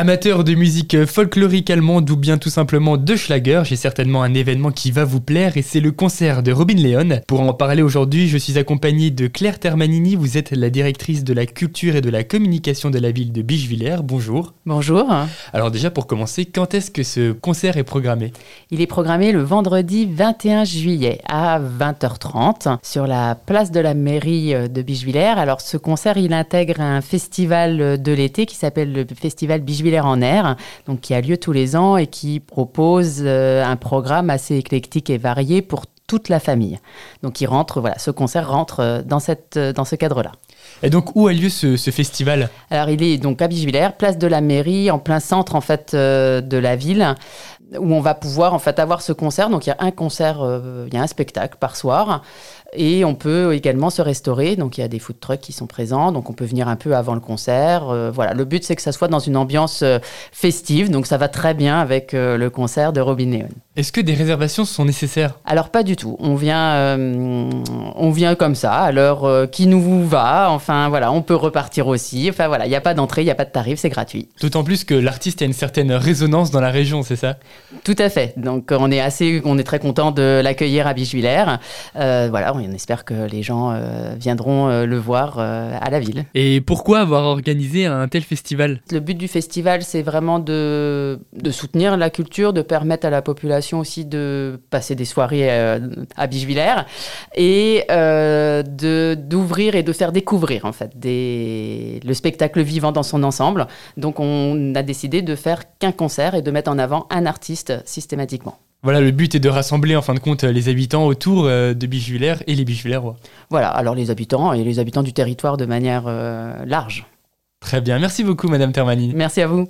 Amateur de musique folklorique allemande ou bien tout simplement de Schlager, j'ai certainement un événement qui va vous plaire et c'est le concert de Robin Leon. Pour en parler aujourd'hui, je suis accompagné de Claire Termanini, vous êtes la directrice de la culture et de la communication de la ville de Bichevillers. Bonjour. Bonjour. Alors déjà pour commencer, quand est-ce que ce concert est programmé? Il est programmé le vendredi 21 juillet à 20h30 sur la place de la mairie de Bichevillers. Alors ce concert, il intègre un festival de l'été qui s'appelle le festival Bichevillers en air, donc qui a lieu tous les ans et qui propose euh, un programme assez éclectique et varié pour toute la famille. Donc il rentre, voilà, ce concert rentre euh, dans, cette, euh, dans ce cadre-là. Et donc où a lieu ce, festival Alors il est donc à Bichevillers, place de la mairie, en plein centre en fait de la ville, où on va pouvoir en fait avoir ce concert. Donc il y a un concert, il y a un spectacle par soir. Et on peut également se restaurer. Donc il y a des food trucks qui sont présents. Donc on peut venir un peu avant le concert. Euh, voilà. Le but c'est que ça soit dans une ambiance euh, festive. Donc ça va très bien avec euh, le concert de Robin Neon. Est-ce que des réservations sont nécessaires? Alors pas du tout. On vient, on vient comme ça, à l'heure qui nous va? Enfin voilà, on peut repartir aussi. Enfin voilà, il n'y a pas d'entrée, il n'y a pas de tarif, c'est gratuit. D'autant plus que l'artiste a une certaine résonance dans la région, c'est ça? Tout à fait. Donc on est assez, on est très content de l'accueillir à Bichevillers. voilà, on espère que les gens euh, viendront euh, le voir euh, à la ville. Et pourquoi avoir organisé un tel festival? Le but du festival, c'est vraiment de, de, soutenir la culture, de permettre à la population aussi de passer des soirées à Bichevillers et de d'ouvrir et de faire découvrir en fait des, le spectacle vivant dans son ensemble. Donc on a décidé de faire qu'un concert et de mettre en avant un artiste systématiquement. Voilà, le but est de rassembler en fin de compte les habitants autour euh, de Bichevillers et les Bichevillerrois. Voilà, alors les habitants et les habitants du territoire de manière euh, large. Très bien, merci beaucoup Madame Termanine. Merci à vous.